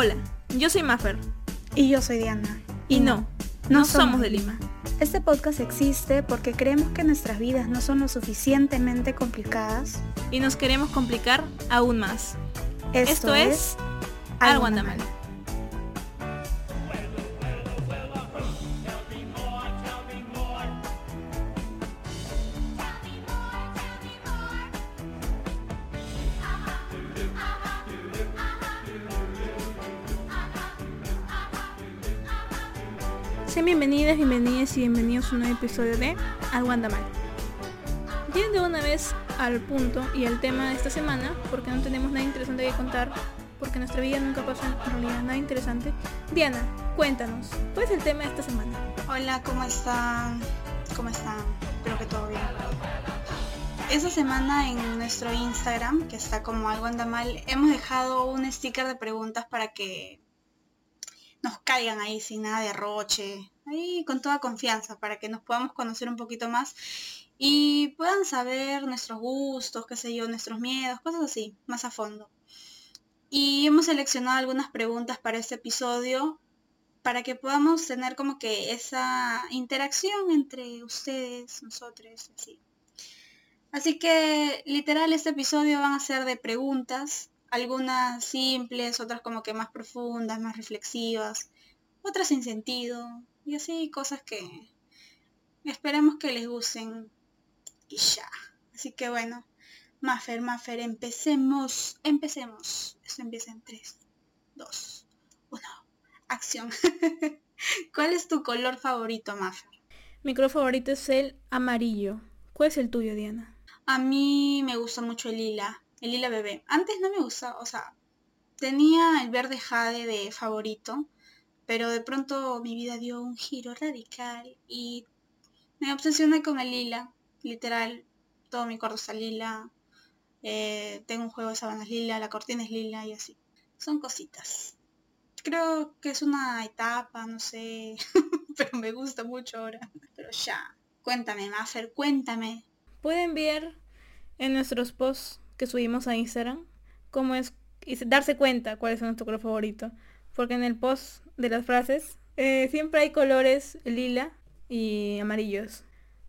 Hola, yo soy Maffer. Y yo soy Diana. Y no, no, somos de Lima. Este podcast existe porque creemos que nuestras vidas no son lo suficientemente complicadas. Y nos queremos complicar aún más. Esto, Esto es Algo anda mal. Un nuevo episodio de Algo anda mal. Lleguen de una vez al punto y al tema de esta semana, porque no tenemos nada interesante que contar, porque nuestra vida nunca pasa en realidad nada interesante. Diana, cuéntanos, ¿cuál es el tema de esta semana? Hola, ¿cómo están? ¿Cómo están? Espero que todo bien. Esta semana en nuestro Instagram, que está como algo anda mal, hemos dejado un sticker de preguntas para que nos caigan ahí sin nada de roche, ahí con toda confianza, para que nos podamos conocer un poquito más y puedan saber nuestros gustos, qué sé yo, nuestros miedos, cosas así, más a fondo. Y hemos seleccionado algunas preguntas para este episodio para que podamos tener como que esa interacción entre ustedes, nosotros, así. Así que literal este episodio van a ser de preguntas, algunas simples, otras como que más profundas, más reflexivas, otras sin sentido, y así cosas que esperemos que les gusten y ya. Así que bueno, Mafer, Mafer, empecemos, empecemos. Esto empieza en 3, 2, 1, acción. ¿Cuál es tu color favorito, Mafer? Mi color favorito es el amarillo. ¿Cuál es el tuyo, Diana? A mí me gusta mucho el lila, el lila bebé. Antes no me gustaba, o sea, tenía el verde jade de favorito, pero de pronto mi vida dio un giro radical y me obsesioné con el lila literal, todo mi cuarto está lila, eh, tengo un juego de sábanas lila, la cortina es lila y así. Son cositas. Creo que es una etapa, no sé, pero me gusta mucho ahora. Pero ya, cuéntame, Maffer, cuéntame. Pueden ver en nuestros posts que subimos a Instagram cómo es y darse cuenta cuál es nuestro color favorito. Porque en el post de las frases eh, siempre hay colores lila y amarillos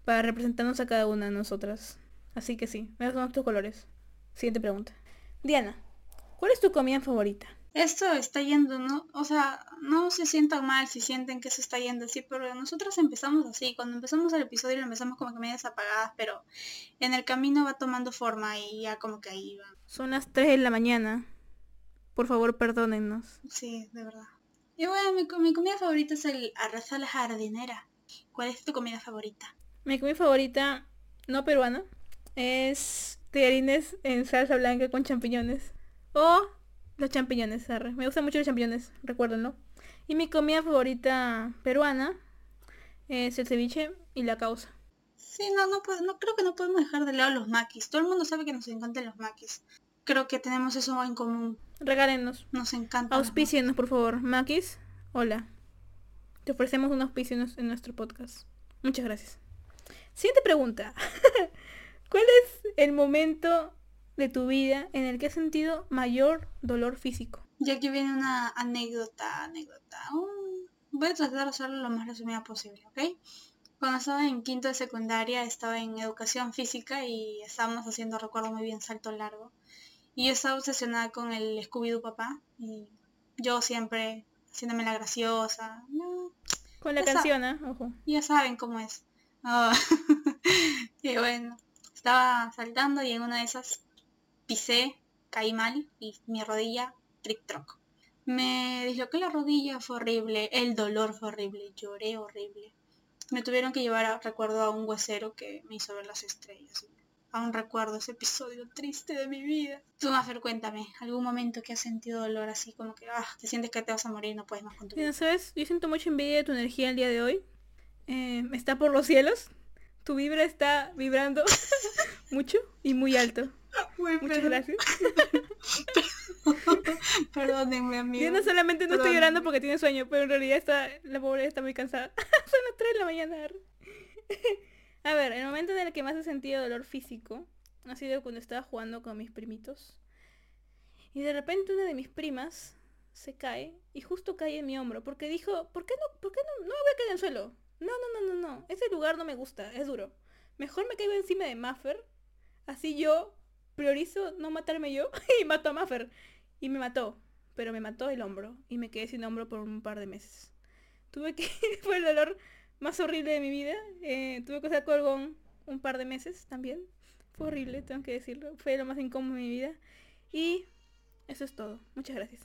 para representarnos a cada una de nosotras. Así que sí, me son tus colores. Siguiente pregunta. Diana, ¿cuál es tu comida favorita? Esto está yendo, ¿no? O sea, no se sientan mal si sienten que se está yendo así, pero nosotras empezamos así. Cuando empezamos el episodio lo empezamos como que medias apagadas, pero en el camino va tomando forma y ya como que ahí va. Son las 3 de la mañana. Por favor, perdónennos. Sí, de verdad. Y bueno, mi, mi comida favorita es el arroz a la jardinera. ¿Cuál es tu comida favorita? Mi comida favorita, no peruana, es tallarines en salsa blanca con champiñones. O los champiñones, arre. Me gustan mucho los champiñones, recuérdenlo. Y mi comida favorita peruana es el ceviche y la causa. Sí, no, no, no creo que no podemos dejar de lado los maquis. Todo el mundo sabe que nos encantan los maquis. Creo que tenemos eso en común. Regálenos. Nos encanta. Auspicienos, por favor. Maquis, hola. Te ofrecemos un auspicio en nuestro podcast. Muchas gracias. Siguiente pregunta. ¿Cuál es el momento de tu vida en el que has sentido mayor dolor físico? Y aquí viene una anécdota, anécdota. Uh, voy a tratar de hacerlo lo más resumida posible, ¿ok? Cuando estaba en quinto de secundaria estaba en educación física y estábamos haciendo, recuerdo muy bien, salto largo. Y yo estaba obsesionada con el Scooby-Doo papá y yo siempre haciéndome la graciosa. con la canción, ¿eh? Ojo. Ya saben cómo es. Oh. y bueno, estaba saltando y en una de esas pisé, caí mal y mi rodilla, trick troc. Me disloqué la rodilla, fue horrible, el dolor fue horrible, lloré horrible. Me tuvieron que llevar, recuerdo, a un huesero que me hizo ver las estrellas. Aún recuerdo ese episodio triste de mi vida. Tú, Mafer, cuéntame, algún momento que has sentido dolor así, como que ah, te sientes que te vas a morir no puedes más con tu vida. ¿Sabes? Yo siento mucha envidia de tu energía el día de hoy eh, está por los cielos. Tu vibra está vibrando mucho y muy alto. Muchas gracias. Perdónenme, amigo. Yo no solamente no estoy llorando porque tiene sueño, pero en realidad está, la pobre está muy cansada. Son las 3 de la mañana. A ver, el momento en el que más he sentido dolor físico ha sido cuando estaba jugando con mis primitos. Y de repente una de mis primas se cae y justo cae en mi hombro porque dijo, ¿por qué no, por qué no, no me voy a caer en el suelo? No, no, no, no, no, ese lugar no me gusta, es duro. Mejor me caigo encima de Maffer, así yo priorizo no matarme yo y mato a Maffer. Y me mató, pero me mató el hombro y me quedé sin hombro por un par de meses. Tuve que, fue el dolor más horrible de mi vida, eh, tuve que usar colgón un par de meses también. Fue horrible, tengo que decirlo, fue lo más incómodo de mi vida. Y eso es todo, muchas gracias.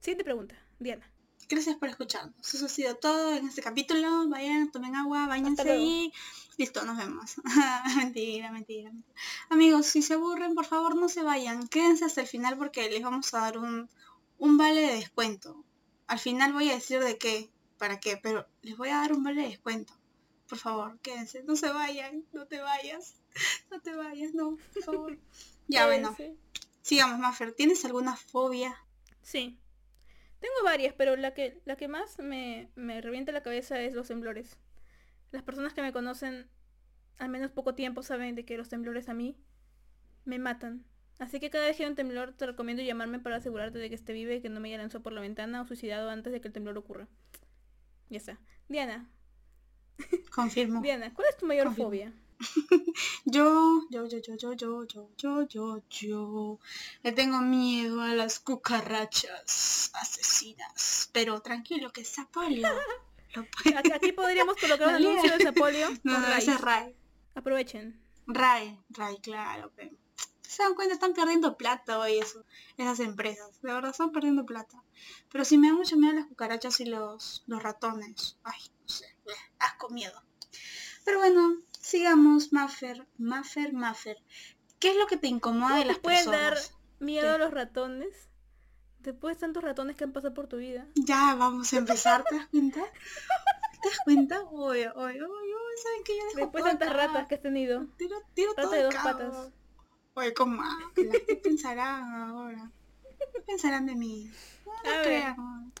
Siguiente pregunta, Diana. Gracias por escucharnos. Eso ha sido todo en este capítulo. Vayan, tomen agua, váyanse y listo, nos vemos. mentira, mentira, mentira. Amigos, si se aburren, por favor no se vayan. Quédense hasta el final porque les vamos a dar un, un vale de descuento. Al final voy a decir de qué, para qué, pero les voy a dar un vale de descuento. Por favor, quédense, no se vayan, no te vayas, no te vayas, no, por favor. ya bueno, sigamos, Maffer. ¿Tienes alguna fobia? Sí, tengo varias, pero la que, la que más me, me revienta la cabeza es los temblores. Las personas que me conocen al menos poco tiempo saben de que los temblores a mí me matan. Así que cada vez que hay un temblor te recomiendo llamarme para asegurarte de que esté vive y que no me haya lanzado por la ventana o suicidado antes de que el temblor ocurra. Ya está. Diana. Confirmo. Diana, ¿cuál es tu mayor fobia? yo, yo, yo, yo, yo, yo, yo, yo, yo, yo, le tengo miedo a las cucarachas asesinas. Pero tranquilo, que es Sapolio. Aquí podríamos colocar un anuncio de Sapolio. No, no, ese es Ray. Aprovechen. Ray, Ray, claro. Pero se dan cuenta, están perdiendo plata hoy eso, esas empresas. De verdad, están perdiendo plata. Pero si me da mucho miedo las cucarachas y los, los ratones. Ay, no sé. Asco miedo. Pero bueno, sigamos, Maffer, Maffer, Maffer. ¿Qué es lo que te incomoda de las pueden dar miedo a los ratones? Después de tantos ratones que han pasado por tu vida. Ya, vamos a empezar, ¿te das cuenta? ¿Te das cuenta? Oye, oye, oye, ¿saben que yo dejo Después de tantas ratas que has tenido. Tiro, tiro todo de dos patas. Oye, ¿cómo? ¿Qué pensarán ahora? ¿Qué pensarán de mí? No, a ver,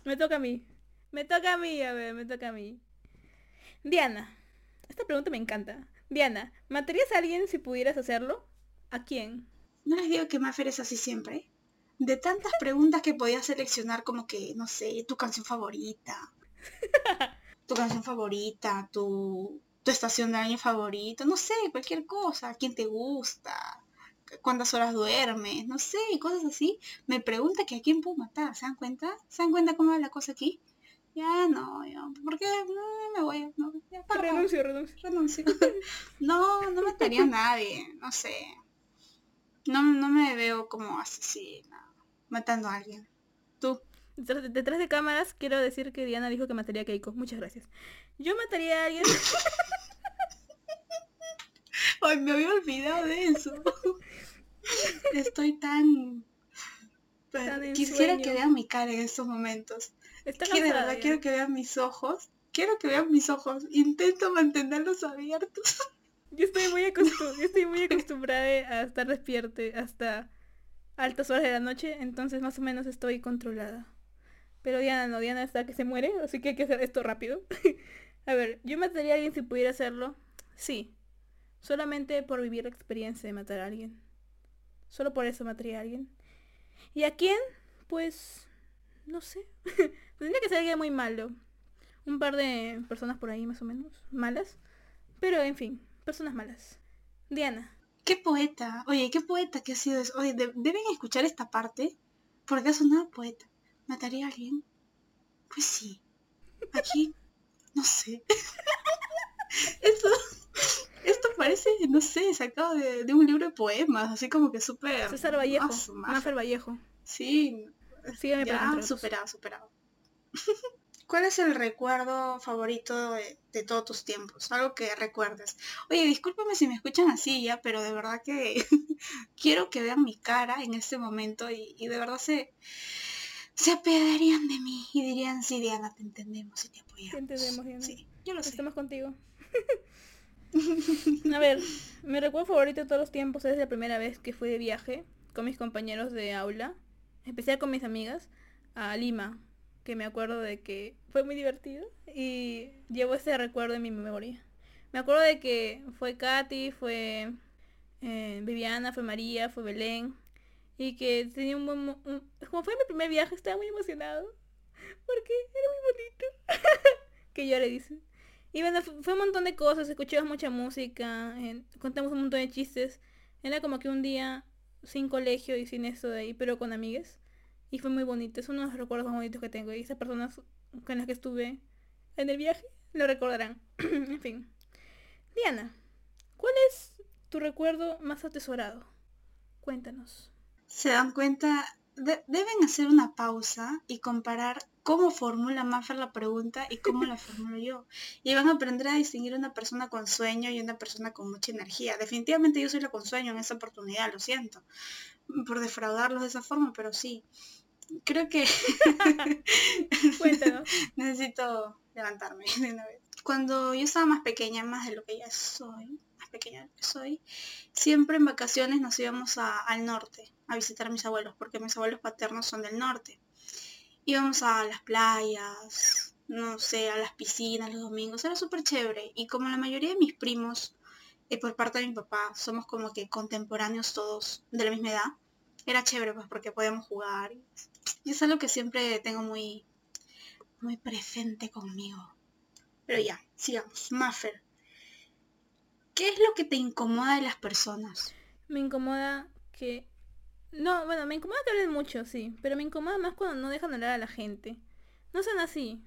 me toca a mí. Me toca a mí, a ver, me toca a mí. Diana, esta pregunta me encanta. Diana, ¿matarías a alguien si pudieras hacerlo? ¿A quién? No les digo que Maffer es así siempre. De tantas preguntas que podías seleccionar como que, no sé, tu canción favorita. tu canción favorita, tu, tu estación de año favorito, no sé, cualquier cosa, quién te gusta, cuántas horas duermes, no sé, cosas así. Me pregunta que a quién puedo matar, ¿se dan cuenta? ¿Se dan cuenta cómo va la cosa aquí? Ya no, yo, porque no me voy, no, ya, renuncio, renuncio. Renuncio. no, no mataría a nadie, no sé. No, no me veo como asesina, matando a alguien. ¿Tú? Detrás, detrás de cámaras quiero decir que Diana dijo que mataría a Keiko. Muchas gracias. Yo mataría a alguien. Ay, me había olvidado de eso. Estoy tan... Quisiera que vean mi cara en estos momentos. Está de verdad quiero que vean mis ojos. Quiero que vean mis ojos. Intento mantenerlos abiertos. Yo estoy muy acostumbrada, yo estoy muy acostumbrada a estar despierte hasta altas horas de la noche, entonces más o menos estoy controlada. Pero Diana no, Diana está que se muere, así que hay que hacer esto rápido. a ver, ¿yo mataría a alguien si pudiera hacerlo? Sí. Solamente por vivir la experiencia de matar a alguien. Solo por eso mataría a alguien. ¿Y a quién? Pues... No sé. Tendría que ser alguien muy malo. Un par de personas por ahí más o menos. Malas. Pero en fin, personas malas. Diana. Qué poeta. Oye, qué poeta que ha sido eso. Oye, deben escuchar esta parte. Porque ha sonado poeta. ¿Mataría a alguien? Pues sí. Aquí, no sé. Eso esto parece, no sé, sacado de, un libro de poemas, así como que súper... César Vallejo, Maffer Vallejo. Sí, Sígueme ya, superado, superado. ¿Cuál es el recuerdo favorito de, todos tus tiempos? Algo que recuerdes. Oye, discúlpame si me escuchan así ya, pero de verdad que quiero que vean mi cara en este momento y, de verdad se, se apedarían de mí y dirían, sí, Diana, te entendemos y te apoyamos. Te entendemos, Diana. Sí, yo lo sé. Estamos contigo. A ver, mi recuerdo favorito de todos los tiempos es la primera vez que fui de viaje con mis compañeros de aula, en especial con mis amigas, a Lima, que me acuerdo de que fue muy divertido y llevo ese recuerdo en mi memoria. Me acuerdo de que fue Katy, fue eh, Viviana, fue María, fue Belén y que tenía un buen... un- Como fue mi primer viaje, estaba muy emocionado. Porque era muy bonito. que yo le dice. Y bueno, fu- fue un montón de cosas, escuchamos mucha música, contamos un montón de chistes. Era como que un día sin colegio y sin eso de ahí, pero con amigues. Y fue muy bonito, es uno de los recuerdos más bonitos que tengo. Y esas personas con las que estuve en el viaje lo recordarán. en fin. Diana, ¿cuál es tu recuerdo más atesorado? Cuéntanos. Se dan cuenta, de- deben hacer una pausa y comparar cómo formula Maffer la pregunta y cómo la formulo yo. Y van a aprender a distinguir una persona con sueño y una persona con mucha energía. Definitivamente yo soy la con sueño en esa oportunidad, lo siento. Por defraudarlos de esa forma, pero sí. Creo que Cuéntanos. necesito levantarme de una vez. Cuando yo estaba más pequeña, más de lo que ya soy, más pequeña de lo que soy, siempre en vacaciones nos íbamos a- al norte a visitar a mis abuelos, porque mis abuelos paternos son del norte. Íbamos a las playas, no sé, a las piscinas los domingos, era súper chévere. Y como la mayoría de mis primos, eh, por parte de mi papá, somos como que contemporáneos todos de la misma edad, era chévere pues porque podíamos jugar. Y es algo que siempre tengo muy, muy presente conmigo. Pero ya, sigamos. Maffer. ¿Qué es lo que te incomoda de las personas? Me incomoda que... No, bueno, me incomoda que hablen mucho, sí. Pero me incomoda más cuando no dejan hablar a la gente. No sean así.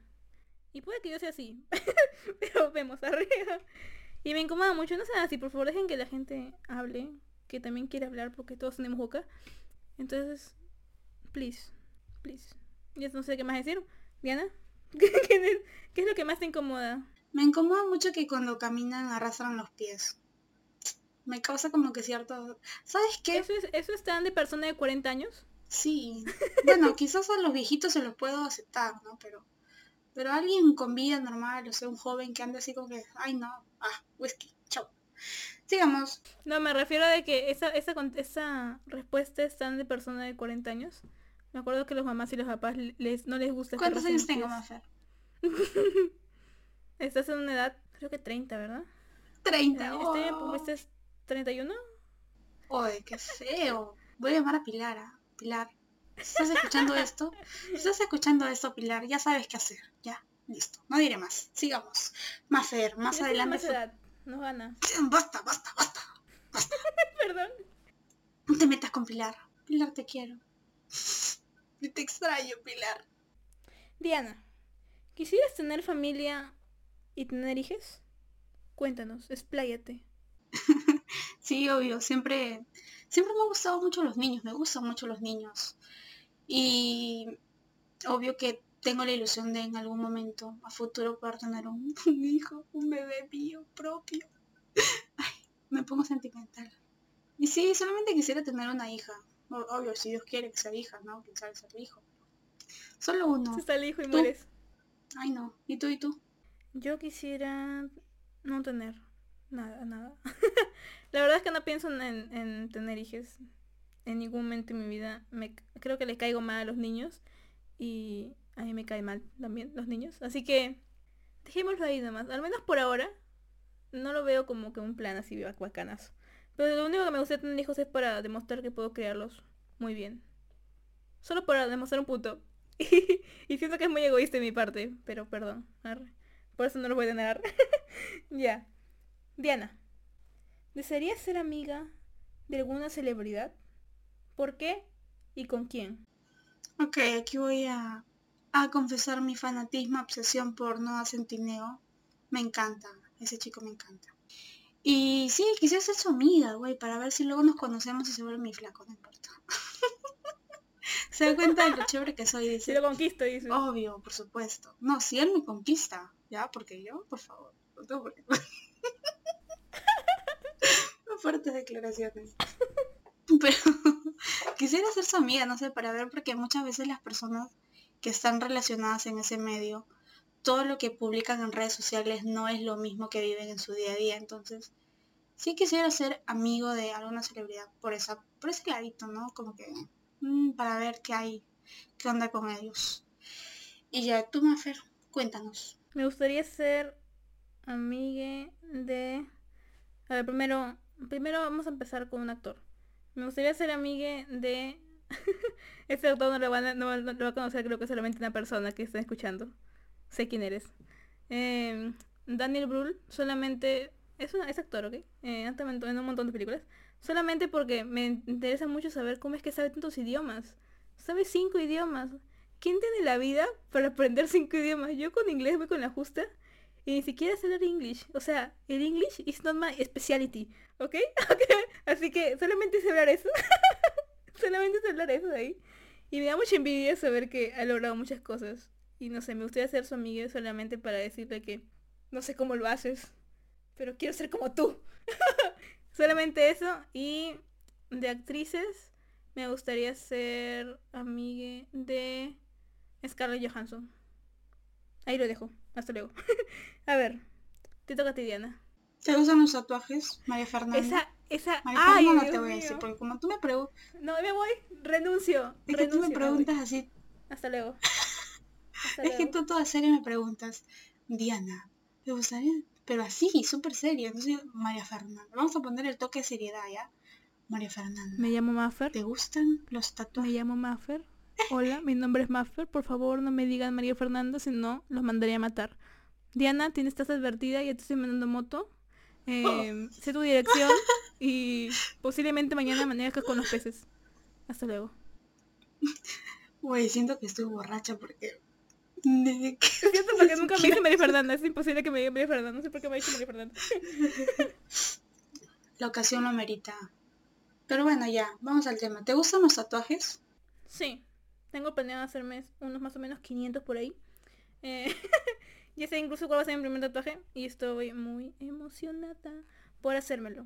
Y puede que yo sea así. pero vemos arriba. Y me incomoda mucho. No sean así, por favor, dejen que la gente hable. Que también quiere hablar porque todos tenemos boca. Entonces, please. Please. Ya no sé qué más decir. Diana, ¿qué es, qué es lo que más te incomoda? Me incomoda mucho que cuando caminan arrastran los pies. Me causa como que cierto... ¿Sabes qué? ¿Eso, es, ¿Eso es tan de persona de 40 años? Sí. Bueno, quizás a los viejitos se los puedo aceptar, ¿no? Pero... Pero alguien con vida normal, o sea, un joven que anda así como que... Ay, no. Ah, whisky. Chau. Sigamos. No, me refiero a de que esa, esa, esa respuesta es tan de persona de 40 años. Me acuerdo que los mamás y los papás les, no les gusta ¿Cuántos años tengo. Mafer? Estás en una edad, creo que 30, ¿verdad? 30. Este, oh. este es 31. Oye, qué feo. Voy a llamar a Pilar. ¿ah? Pilar. ¿Estás escuchando esto? ¿Estás escuchando esto, Pilar? Ya sabes qué hacer. Ya. Listo. No diré más. Sigamos. Más Tienes adelante. más edad, nos gana. fue- Basta, basta, basta. Perdón. No te metas con Pilar. Pilar, te quiero. Te extraño, Pilar. Diana, ¿quisieras tener familia y tener hijos? Cuéntanos, expláyate. Sí, obvio. Siempre, siempre me han gustado mucho los niños. Me gustan mucho los niños. Y obvio que tengo la ilusión de en algún momento, a futuro, poder tener un, un hijo, un bebé mío propio. Ay, me pongo sentimental. Y sí, solamente quisiera tener una hija. Obvio, si Dios quiere que sea hija, ¿no? Quién sabe ser hijo. Solo uno. Se sale hijo y ¿Tú? mueres. Ay, no. ¿Y tú y tú? Yo quisiera no tener nada, nada. La verdad es que no pienso en, en tener hijos. En ningún momento en mi vida. Me, creo que le caigo mal a los niños. Y a mí me cae mal también los niños. Así que dejémoslo ahí nomás. Al menos por ahora. No lo veo como que un plan así bac- bacanazo. Pero lo único que me gusta tener hijos es para demostrar que puedo criarlos muy bien. Solo para demostrar un punto. y siento que es muy egoísta de mi parte. Pero perdón. Por eso no lo voy a tener. ya. Diana. ¿Desearías ser amiga de alguna celebridad? ¿Por qué? ¿Y con quién? Ok, aquí voy a, a confesar mi fanatismo, obsesión por Noah Centineo. Me encanta, ese chico me encanta. Y sí, quisiera ser su amiga, güey, para ver si luego nos conocemos y se vuelve mi flaco, no importa. se da cuenta de lo chévere que soy, Si dice. lo conquisto, dice. Obvio, por supuesto. No, si él me conquista, ya, porque yo, por favor, no tengo por qué. Fuertes declaraciones. Pero quisiera ser su amiga, no sé, para ver, porque muchas veces las personas que están relacionadas en ese medio, todo lo que publican en redes sociales no es lo mismo que viven en su día a día. Entonces, sí quisiera ser amigo de alguna celebridad por esa, por ese ladito, ¿no? Como que mm, para ver qué hay, qué onda con ellos. Y ya, tú, Mafer, cuéntanos. Me gustaría ser amiga de... A ver, primero, primero vamos a empezar con un actor. Me gustaría ser amiga de... este doctor no lo, van a, va a conocer, creo que solamente una persona que está escuchando. Sé quién eres. Eh, Daniel Brühl solamente... Es, una, es actor, ¿ok? Eh, en un montón de películas. Solamente porque me interesa mucho saber cómo es que sabe tantos idiomas. Sabe cinco idiomas. ¿Quién tiene la vida para aprender cinco idiomas? Yo con inglés voy con la justa y ni siquiera sé hablar English. O sea, el English is not my speciality. ¿Ok? Así que solamente sé hablar eso. solamente sé hablar eso de ahí. Y me da mucha envidia saber que ha logrado muchas cosas. Y no sé, me gustaría ser su amiga solamente para decirle que no sé cómo lo haces, pero quiero ser como tú. solamente eso. Y de actrices, me gustaría ser amiga de Scarlett Johansson. Ahí lo dejo. Hasta luego. a ver, te toca a ti, Diana. ¿Te gustan los tatuajes, María Fernanda? Esa, esa... María Ay, Fernanda Dios te voy a mío. decir, porque como tú me preguntas, No, me voy. Renuncio. es que tú renuncio, me preguntas así, Hasta luego. Hasta es que tú toda seria me preguntas, Diana, ¿te gustaría? Pero así, súper seria. Entonces, María Fernanda, vamos a poner el toque de seriedad, ¿ya? María Fernanda, Me llamo Maffer. ¿te gustan los Me tatuajes? llamo Maffer. Hola, mi nombre es Maffer. Por favor, no me digan María Fernanda, si no, los mandaría a matar. Diana, tienes estás advertida, ya te estoy mandando moto. Eh, sé tu dirección y posiblemente mañana manejas con los peces. Hasta luego. Güey, siento que estoy borracha porque... cierto porque nunca me dice María Fernanda. Es imposible que me diga María Fernanda. No sé por qué me dicho María Fernanda. La ocasión lo amerita. Pero bueno, ya, vamos al tema. ¿Te gustan los tatuajes? Sí, tengo planeado hacerme unos más o menos 500 por ahí. Eh, ya sé incluso cuál va a ser mi primer tatuaje y estoy muy emocionada por hacérmelo.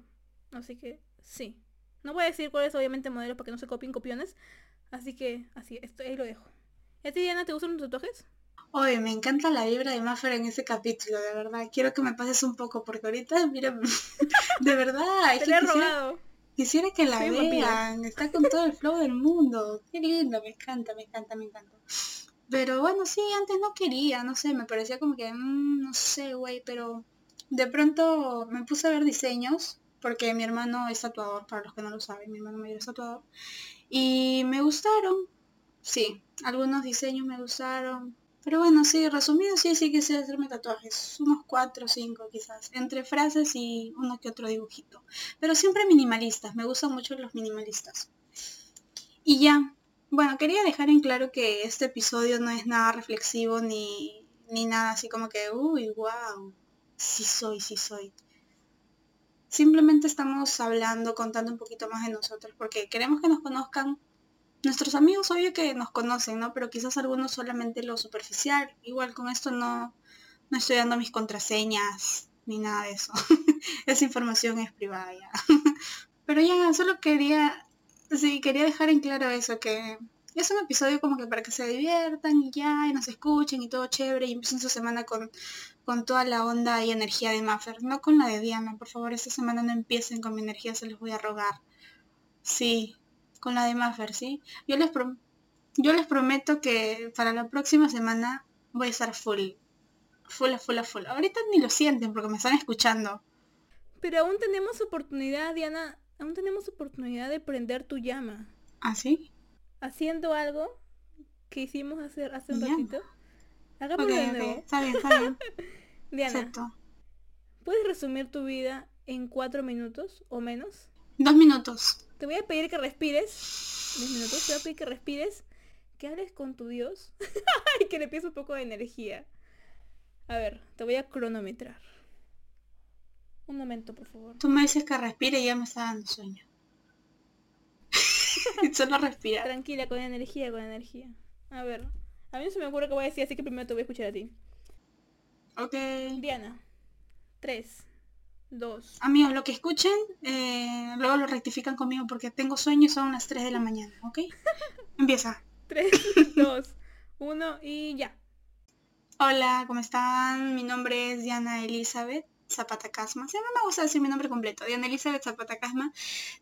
Así que sí. No voy a decir cuál es obviamente modelo para que no se copien copiones. Así que así, esto, ahí lo dejo. ¿Y a ti, Diana, te gustan los tatuajes? Oye, me encanta la vibra de Maffer en ese capítulo, de verdad. Quiero que me pases un poco porque ahorita, mira, de verdad, Te lo he robado. quisiera que la Soy vean. Está con todo el flow del mundo. Qué lindo, me encanta, me encanta, me encanta. Pero bueno, sí, antes no quería, no sé, me parecía como que, mm, no sé, güey, pero de pronto me puse a ver diseños, porque mi hermano es tatuador, para los que no lo saben, mi hermano mayor es tatuador, y me gustaron, sí, algunos diseños me gustaron, pero bueno, sí, resumido, sí, sí quise hacerme tatuajes, unos cuatro o cinco quizás, entre frases y uno que otro dibujito, pero siempre minimalistas, me gustan mucho los minimalistas. Y ya, bueno, quería dejar en claro que este episodio no es nada reflexivo ni, ni nada así como que, uy, wow, sí soy, sí soy. Simplemente estamos hablando, contando un poquito más de nosotros, porque queremos que nos conozcan. Nuestros amigos, obvio que nos conocen, ¿no? Pero quizás algunos solamente lo superficial. Igual con esto no, no estoy dando mis contraseñas ni nada de eso. Esa información es privada ya. Pero ya, solo quería Sí, quería dejar en claro eso, que es un episodio como que para que se diviertan y ya, y nos escuchen y todo chévere, y empiecen su semana con, con toda la onda y energía de Maffer, no con la de Diana, por favor, esta semana no empiecen con mi energía, se los voy a rogar. Sí, con la de Maffer, ¿sí? Yo les, prom- yo les prometo que para la próxima semana voy a estar full, full, full, full. Ahorita ni lo sienten porque me están escuchando. Pero aún tenemos oportunidad, Diana. Aún tenemos oportunidad de prender tu llama. ¿Ah, sí? Haciendo algo que hicimos hacer hace un ratito. Hagámoslo de está bien, está bien. Diana, Acepto. ¿puedes resumir tu vida en cuatro minutos o menos? Dos minutos. Te voy a pedir que respires. Diez minutos. Te voy a pedir que respires. Que hables con tu Dios. y que le pides un poco de energía. A ver, te voy a cronometrar. Un momento, por favor. Tú me dices que respire y ya me está dando sueño. Solo respira. Tranquila, con energía, con energía. A ver. A mí no se me ocurre que voy a decir, así que primero te voy a escuchar a ti. Ok. Diana. 3, 2, Amigos, lo que escuchen, eh, luego lo rectifican conmigo porque tengo sueño y son las 3 de la mañana, ¿ok? Empieza. 3, 2, 1 y ya. Hola, ¿cómo están? Mi nombre es Diana Elizabeth Zapata Casma. No me gusta decir mi nombre completo. Diana Elizabeth Zapata Casma.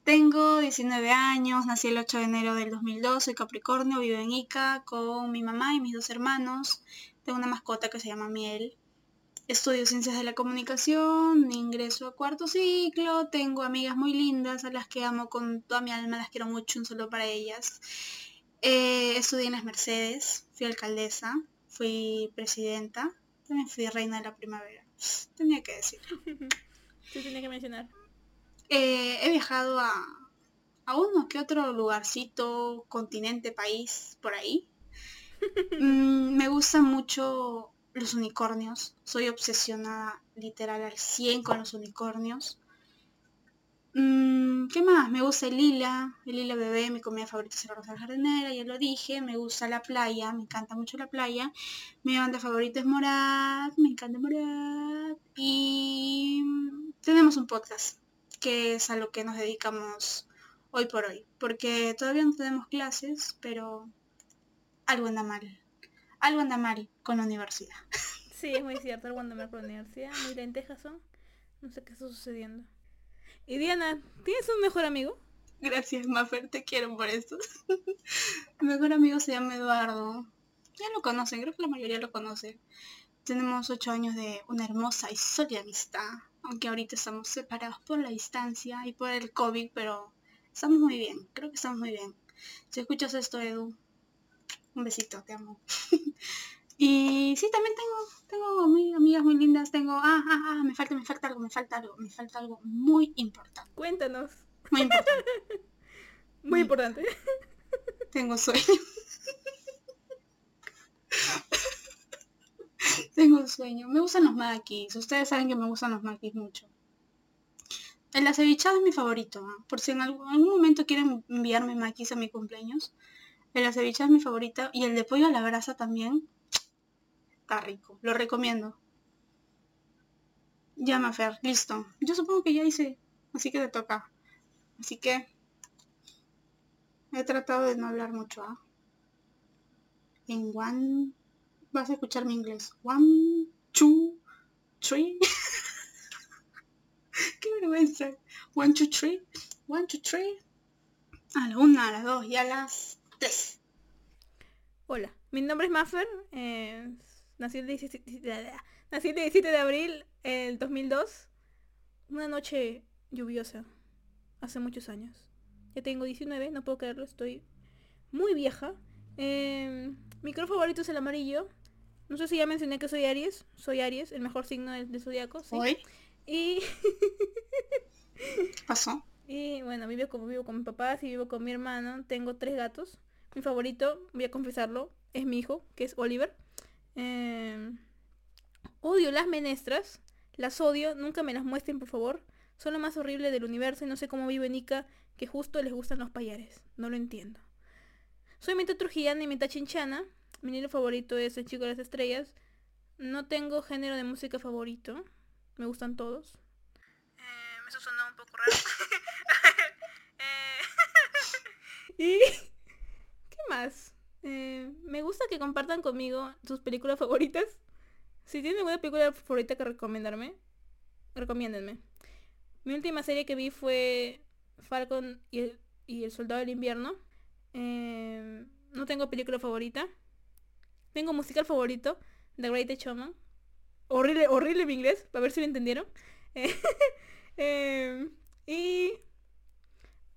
Tengo 19 años, nací el 8 de enero del 2002, soy Capricornio, vivo en Ica con mi mamá y mis dos hermanos. Tengo una mascota que se llama Miel. Estudio ciencias de la comunicación, ingreso a cuarto ciclo, tengo amigas muy lindas a las que amo con toda mi alma, las quiero mucho, un solo para ellas. Eh, estudié en las Mercedes, fui alcaldesa, fui presidenta, también fui reina de la primavera. Tenía que decir. Sí, tenía que mencionar. Eh, he viajado a, a uno que otro lugarcito, continente, país, por ahí. Mm, me gustan mucho los unicornios. Soy obsesionada literal al 100 con los unicornios. Mm, ¿Qué más? Me gusta el lila, el lila bebé, mi comida favorita es la rosa jardinera, ya lo dije, me gusta la playa, me encanta mucho la playa, mi banda favorita es Morat, me encanta Morat, y tenemos un podcast, que es a lo que nos dedicamos hoy por hoy, porque todavía no tenemos clases, pero algo anda mal, algo anda mal con la universidad. Sí, es muy cierto, algo anda mal con la universidad, muy lentejas son, no sé qué está sucediendo. Y Diana, ¿tienes un mejor amigo? Gracias, Mafer, te quiero por esto. Mi mejor amigo se llama Eduardo. Ya lo conocen, creo que la mayoría lo conoce. Tenemos ocho años de una hermosa y sólida amistad, aunque ahorita estamos separados por la distancia y por el COVID, pero estamos muy bien, creo que estamos muy bien. Si escuchas esto, Edu, un besito, te amo. Y sí, también tengo, tengo amigas muy lindas, tengo, ah, ah, ah, me falta, me falta algo, me falta algo, me falta algo muy importante. Cuéntanos. Muy importante. muy importante. Tengo sueño. tengo sueño. Me gustan los maquis. Ustedes saben que me gustan los maquis mucho. El acevichado es mi favorito. Por si en algún, algún, momento quieren enviarme maquis a mi cumpleaños. El acevichado es mi favorito. Y el de pollo a la brasa también está rico. Lo recomiendo. Llama Fer, listo. Yo supongo que ya hice, así que te toca. Así que he tratado de no hablar mucho. ¿ah? En one vas a escuchar mi inglés. One, two, three. Qué vergüenza. One, two, three. One, two, three. A la una, a las dos y a las tres. Hola, mi nombre es Maffer. Eh, Nací el 17, nací el 17 de abril del 2002. Una noche lluviosa. Hace muchos años. Ya tengo 19, no puedo creerlo, estoy muy vieja. Eh, mi color favorito es el amarillo. No sé si ya mencioné que soy Aries. Soy Aries, el mejor signo del, zodiaco. ¿sí? ¿Hoy? Y... ¿Qué pasó? Y bueno, vivo con, vivo con mis papás y vivo con mi hermano. Tengo tres gatos. Mi favorito, voy a confesarlo, es mi hijo, que es Oliver. Eh, odio las menestras. Las odio. Nunca me las muestren, por favor. Son lo más horrible del universo y no sé cómo vive Nika que justo les gustan los payares. No lo entiendo. Soy mitad trujillana y mitad chinchana. Mi libro favorito es El Chico de las Estrellas. No tengo género de música favorito. Me gustan todos. Eh, eso sonó un poco raro. eh, y... ¿Qué más? Eh, me gusta que compartan conmigo sus películas favoritas. Si tienen alguna película favorita que recomendarme, recomiéndenme. Mi última serie que vi fue Falcon y el, y el Soldado del Invierno. Eh, no tengo película favorita. Tengo musical favorito, The Great Showman. Horrible, horrible mi inglés, para ver si lo entendieron. Eh, y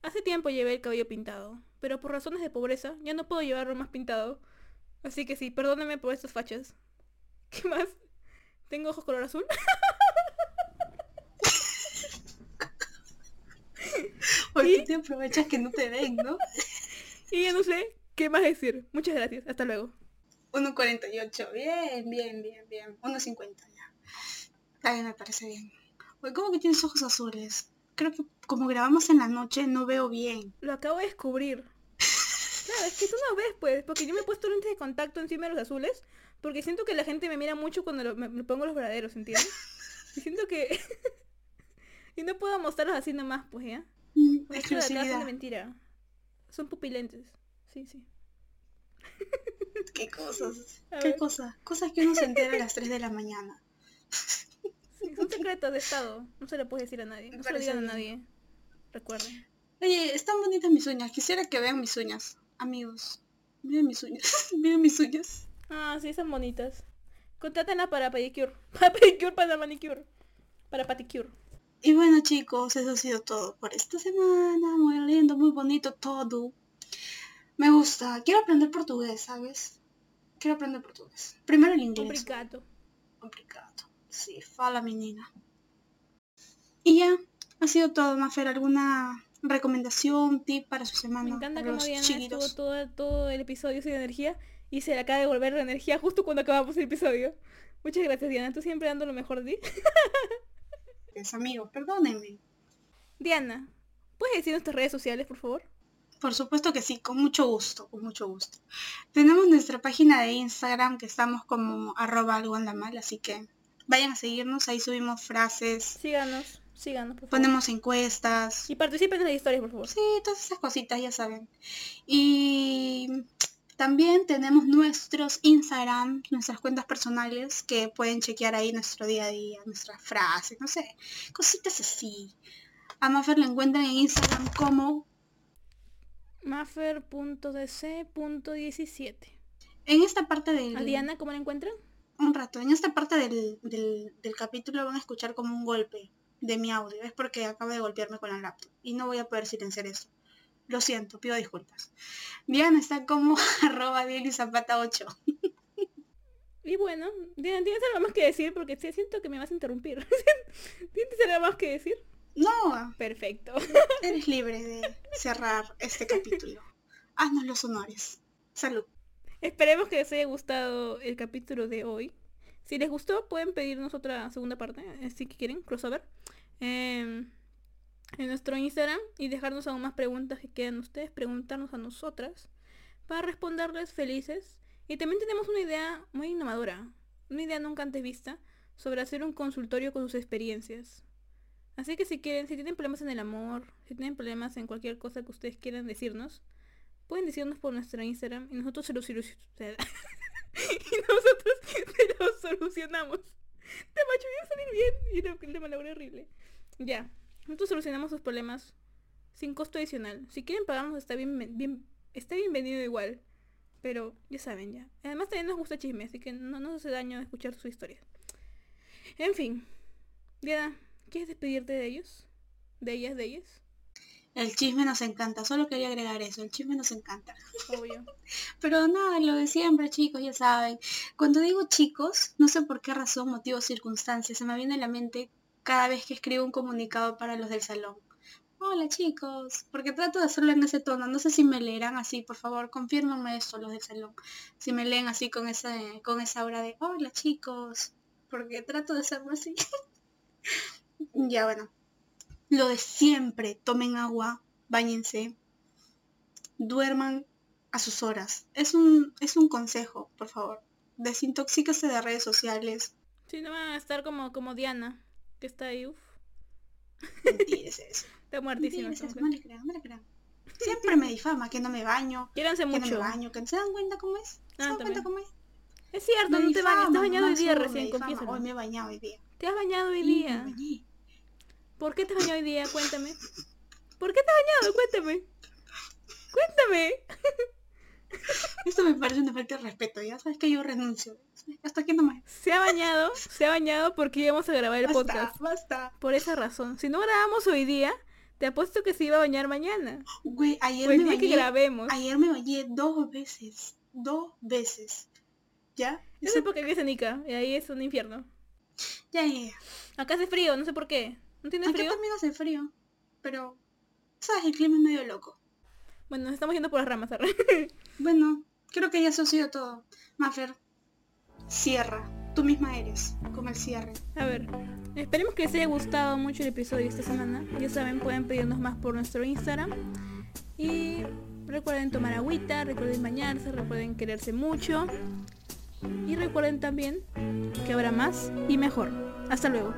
hace tiempo llevé el cabello pintado pero por razones de pobreza ya no puedo llevarlo más pintado. Así que sí, perdóname por estos fachas. ¿Qué más? ¿Tengo ojos color azul? Porque te aprovechas que no te ven, ¿no? y ya no sé qué más decir. Muchas gracias. Hasta luego. 1.48. Bien, bien, bien, bien. 1.50 ya. Está me parece bien. Oye, ¿cómo que tienes ojos azules? Creo que como grabamos en la noche no veo bien. Lo acabo de descubrir. Claro, es que tú no ves, pues, porque yo me he puesto lentes de contacto encima de los azules, porque siento que la gente me mira mucho cuando me, pongo los verdaderos, ¿entiendes? Y siento que... y no puedo mostrarlos así nomás, pues, ¿ya? Es que de mentira. Son pupilentes. Sí, sí. ¿Qué cosas? ¿Qué cosas? Cosas que uno se entera a las 3 de la mañana. Sí, son secretos de estado. No se lo puedes decir a nadie. No se lo digan a nadie. Recuerden. Oye, están bonitas mis uñas. Quisiera que vean mis uñas. Amigos, miren mis uñas. miren mis uñas. Ah, sí, están bonitas. Contrátenla para pedicure. Para pedicure, para manicure. Para paticure. Y bueno chicos, eso ha sido todo por esta semana. Muy lindo, muy bonito todo. Me gusta. Quiero aprender portugués, ¿sabes? Quiero aprender portugués. Primero el inglés. Complicado. Complicado. Sí, fala menina. Y ya, ha sido todo, Mafer. ¿Alguna recomendación, tip para su semana? Me encanta como Diana chiquitos? estuvo todo, todo el episodio sin energía y se le acaba de volver la energía justo cuando acabamos el episodio. Muchas gracias Diana, tú siempre dando lo mejor de ti. Amigos, perdónenme. Diana, ¿puedes decir nuestras redes sociales, por favor? Por supuesto que sí, con mucho gusto, con mucho gusto. Tenemos nuestra página de Instagram que estamos como arroba algo anda mal, así que vayan a seguirnos, ahí subimos frases, Síganos, síganos, por favor. ponemos encuestas, Y participen en las historias, por favor. sí, todas esas cositas ya saben. Y también tenemos nuestros Instagram, nuestras cuentas personales que pueden chequear ahí nuestro día a día, nuestras frases, no sé, cositas así. A Mafer la encuentran en Instagram como Maffer.dc.17. en esta parte del ¿A Diana cómo la encuentran? un rato. En esta parte del, del, del capítulo van a escuchar como un golpe de mi audio. Es porque acabo de golpearme con la laptop y no voy a poder silenciar eso. Lo siento, pido disculpas. Diana está como arroba Diana Zapata 8. Y bueno, Diana, ¿tienes algo más que decir? Porque sí, siento que me vas a interrumpir. ¿Tienes algo más que decir? No, Perfecto. eres libre de cerrar este capítulo. Haznos los honores. Salud. Esperemos que les haya gustado el capítulo de hoy. Si les gustó, pueden pedirnos otra segunda parte, eh, si quieren, crossover, eh, en nuestro Instagram y dejarnos aún más preguntas que quedan ustedes, preguntarnos a nosotras, para responderles felices. Y también tenemos una idea muy innovadora, una idea nunca antes vista, sobre hacer un consultorio con sus experiencias. Así que si quieren, si tienen problemas en el amor, si tienen problemas en cualquier cosa que ustedes quieran decirnos, pueden decirnos por nuestro Instagram y nosotros se lo solu- se- y nosotros se lo solucionamos. Te macho a salir bien y lo malogré horrible. Ya, nosotros solucionamos sus problemas sin costo adicional. Si quieren pagarnos está bien, bien está bienvenido igual. Pero ya saben ya. Además también nos gusta chisme, así que no nos hace daño escuchar su historia. En fin. Diana, ¿quieres despedirte de ellos? ¿De ellas, de ellas? El chisme nos encanta. Solo quería agregar eso. El chisme nos encanta. Obvio. Pero nada, lo de siempre, chicos, ya saben. Cuando digo chicos, no sé por qué razón, motivo, circunstancias, se me viene a la mente cada vez que escribo un comunicado para los del salón. Hola chicos, porque trato de hacerlo en ese tono. No sé si me leerán así, por favor, confírmenme eso los del salón. Si me leen así con esa, con esa hora de hola chicos, porque trato de hacerlo así. ya bueno. Lo de siempre, tomen agua, bañense, duerman a sus horas. Es un, es un consejo, por favor. Desintoxíquese de redes sociales. Si no van a estar como, como Diana, que está ahí, uff. Eso. Está muertísima. Eso, no le crean, no le crean. Siempre me difama que no me baño, Quiéranse que no me mucho. baño, que se dan cuenta cómo es. ¿Se Ah, dan también. cuenta cómo es? Es cierto, Me no te bañas. Estás bañado hoy día sí, recién, confiésalo. Hoy me he bañado hoy día. ¿Te has bañado hoy Sí, día? me bañé. ¿Por qué te has bañado hoy día? Cuéntame. ¿Por qué te has bañado? Cuéntame. Cuéntame. Esto me parece una falta de respeto, ya sabes que yo renuncio. Hasta aquí nomás. Se ha bañado, se ha bañado porque íbamos a grabar el Basta, podcast. basta. Por esa razón. Si no grabamos hoy día, te apuesto que se iba a bañar mañana. Güey, ayer me día que bañé. grabemos. Ayer me bañé dos veces. Dos veces. ¿Ya? Yo sé por qué vives en Ica, y ahí es un infierno. Ya, ya, ya. Acá hace frío, no sé por qué. ¿No tienes Acá frío? también hace frío. Pero, ¿sabes? El clima es medio loco. Bueno, nos estamos yendo por las ramas, Arre. Bueno, creo que ya eso ha sido todo. Mafer, cierra. Tú misma eres, como el cierre. A ver, esperemos que les haya gustado mucho el episodio de esta semana. Ya saben, pueden pedirnos más por nuestro Instagram. Y recuerden tomar agüita, recuerden bañarse, recuerden quererse mucho. Y recuerden también que habrá más y mejor. Hasta luego.